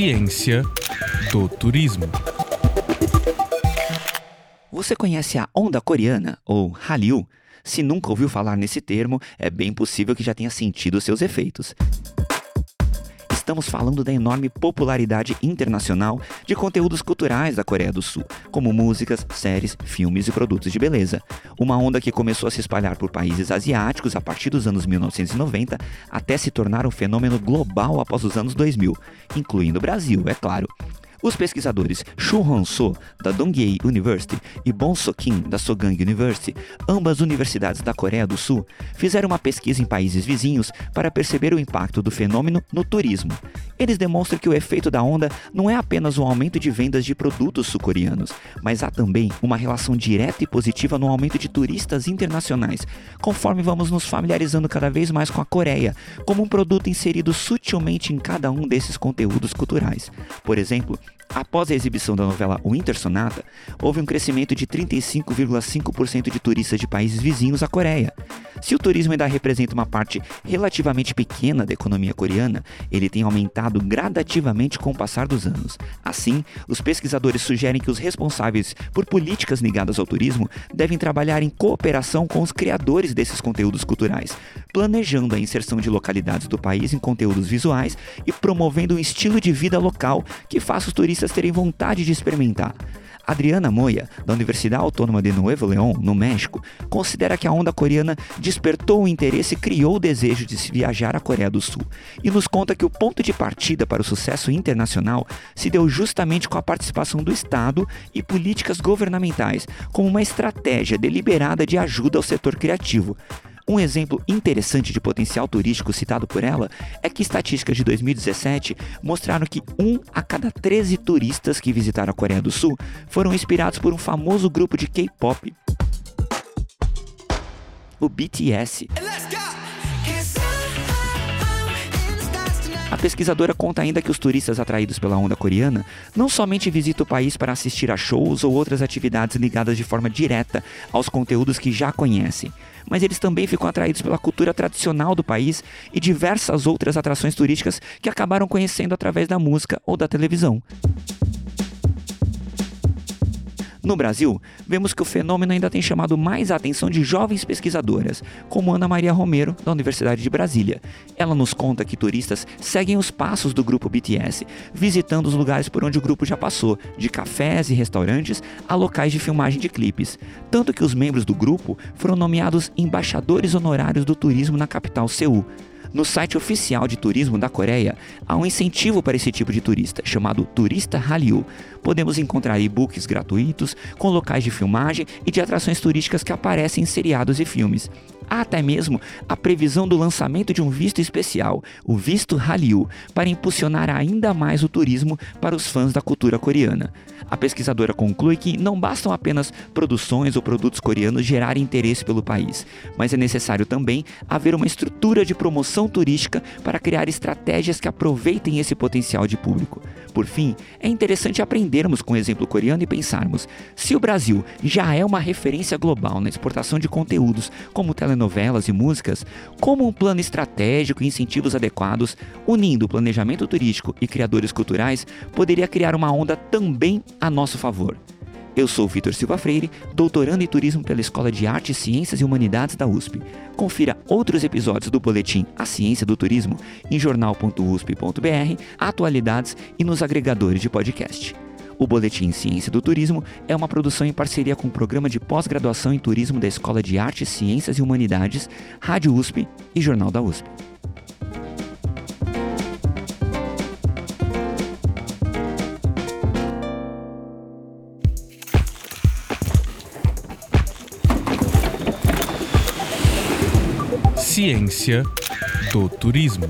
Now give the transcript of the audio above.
Ciência do turismo. Você conhece a onda coreana, ou Hallyu? Se nunca ouviu falar nesse termo, é bem possível que já tenha sentido seus efeitos. Estamos falando da enorme popularidade internacional de conteúdos culturais da Coreia do Sul, como músicas, séries, filmes e produtos de beleza. Uma onda que começou a se espalhar por países asiáticos a partir dos anos 1990 até se tornar um fenômeno global após os anos 2000, incluindo o Brasil, é claro. Os pesquisadores Shu Hong-so, da Donghae University, e Bon So-kim, da Sogang University, ambas universidades da Coreia do Sul, fizeram uma pesquisa em países vizinhos para perceber o impacto do fenômeno no turismo. Eles demonstram que o efeito da onda não é apenas o aumento de vendas de produtos sul-coreanos, mas há também uma relação direta e positiva no aumento de turistas internacionais, conforme vamos nos familiarizando cada vez mais com a Coreia, como um produto inserido sutilmente em cada um desses conteúdos culturais. Por exemplo, Após a exibição da novela Winter Sonata, houve um crescimento de 35,5% de turistas de países vizinhos à Coreia. Se o turismo ainda representa uma parte relativamente pequena da economia coreana, ele tem aumentado gradativamente com o passar dos anos. Assim, os pesquisadores sugerem que os responsáveis por políticas ligadas ao turismo devem trabalhar em cooperação com os criadores desses conteúdos culturais, planejando a inserção de localidades do país em conteúdos visuais e promovendo um estilo de vida local que faça os turistas turistas terem vontade de experimentar. Adriana Moya, da Universidade Autônoma de Nuevo León, no México, considera que a onda coreana despertou o interesse e criou o desejo de se viajar à Coreia do Sul, e nos conta que o ponto de partida para o sucesso internacional se deu justamente com a participação do Estado e políticas governamentais, como uma estratégia deliberada de ajuda ao setor criativo. Um exemplo interessante de potencial turístico citado por ela é que estatísticas de 2017 mostraram que um a cada 13 turistas que visitaram a Coreia do Sul foram inspirados por um famoso grupo de K-pop, o BTS. Pesquisadora conta ainda que os turistas atraídos pela onda coreana não somente visitam o país para assistir a shows ou outras atividades ligadas de forma direta aos conteúdos que já conhecem, mas eles também ficam atraídos pela cultura tradicional do país e diversas outras atrações turísticas que acabaram conhecendo através da música ou da televisão. No Brasil, vemos que o fenômeno ainda tem chamado mais a atenção de jovens pesquisadoras, como Ana Maria Romero, da Universidade de Brasília. Ela nos conta que turistas seguem os passos do grupo BTS, visitando os lugares por onde o grupo já passou, de cafés e restaurantes a locais de filmagem de clipes. Tanto que os membros do grupo foram nomeados embaixadores honorários do turismo na capital Seul. No site oficial de turismo da Coreia, há um incentivo para esse tipo de turista, chamado Turista Hallyu. Podemos encontrar e-books gratuitos, com locais de filmagem e de atrações turísticas que aparecem em seriados e filmes. Há até mesmo a previsão do lançamento de um visto especial, o visto Hallyu, para impulsionar ainda mais o turismo para os fãs da cultura coreana. A pesquisadora conclui que não bastam apenas produções ou produtos coreanos gerarem interesse pelo país, mas é necessário também haver uma estrutura de promoção turística para criar estratégias que aproveitem esse potencial de público. Por fim, é interessante aprendermos com o exemplo coreano e pensarmos: se o Brasil já é uma referência global na exportação de conteúdos como telenovelas e músicas, como um plano estratégico e incentivos adequados, unindo planejamento turístico e criadores culturais, poderia criar uma onda também a nosso favor. Eu sou Vitor Silva Freire, doutorando em turismo pela Escola de Artes, Ciências e Humanidades da USP. Confira outros episódios do boletim A Ciência do Turismo em jornal.usp.br, atualidades e nos agregadores de podcast. O Boletim Ciência do Turismo é uma produção em parceria com o Programa de Pós-Graduação em Turismo da Escola de Artes, Ciências e Humanidades, Rádio USP e Jornal da USP. Ciência do Turismo.